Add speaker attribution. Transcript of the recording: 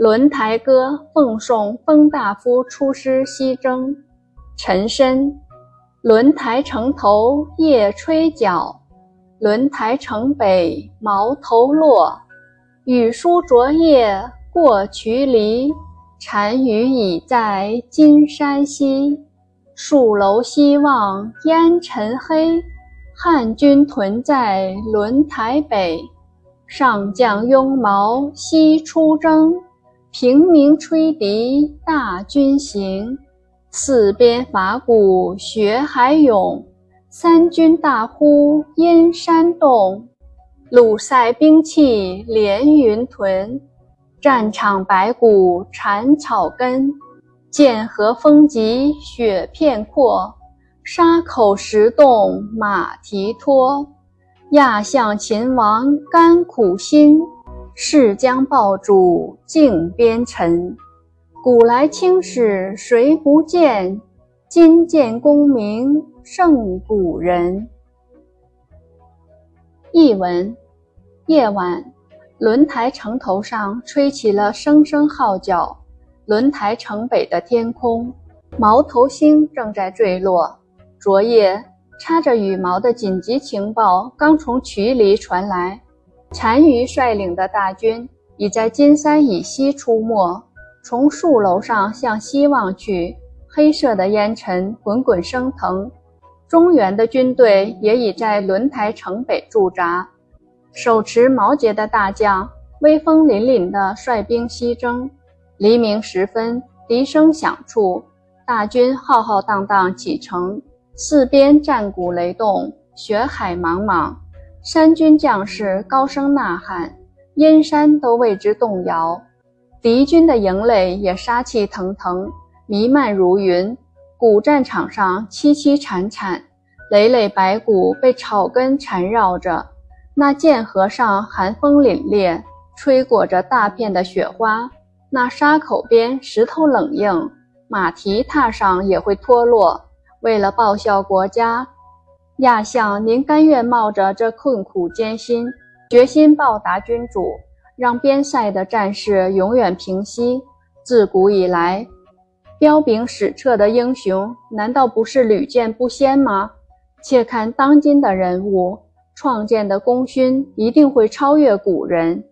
Speaker 1: 轮台歌奉送封大夫出师西征。陈申，轮台城头夜吹角，轮台城北毛头落。雨疏昨夜过渠犁，单于已在金山西。戍楼西望烟尘黑，汉军屯在轮台北。上将拥矛西出征。平明吹笛大军行，四边伐鼓血海涌。三军大呼阴山动，鲁塞兵器连云屯。战场白骨缠草根，剑河风急雪片阔。沙口石洞马蹄脱，亚向秦王甘苦心。誓将报主靖边臣，古来青史谁不见？今见功名胜古人。译文：夜晚，轮台城头上吹起了声声号角。轮台城北的天空，毛头星正在坠落。昨夜插着羽毛的紧急情报刚从渠里传来。单于率领的大军已在金山以西出没。从戍楼上向西望去，黑色的烟尘滚滚升腾。中原的军队也已在轮台城北驻扎。手持矛节的大将威风凛凛地率兵西征。黎明时分，笛声响处，大军浩浩荡荡启程。四边战鼓雷动，血海茫茫。山军将士高声呐喊，阴山都为之动摇。敌军的营垒也杀气腾腾，弥漫如云。古战场上凄凄惨惨，累累白骨被草根缠绕着。那剑河上寒风凛冽，吹裹着大片的雪花。那沙口边石头冷硬，马蹄踏上也会脱落。为了报效国家。亚相，您甘愿冒着这困苦艰辛，决心报答君主，让边塞的战事永远平息。自古以来，彪炳史册的英雄，难道不是屡见不鲜吗？且看当今的人物，创建的功勋一定会超越古人。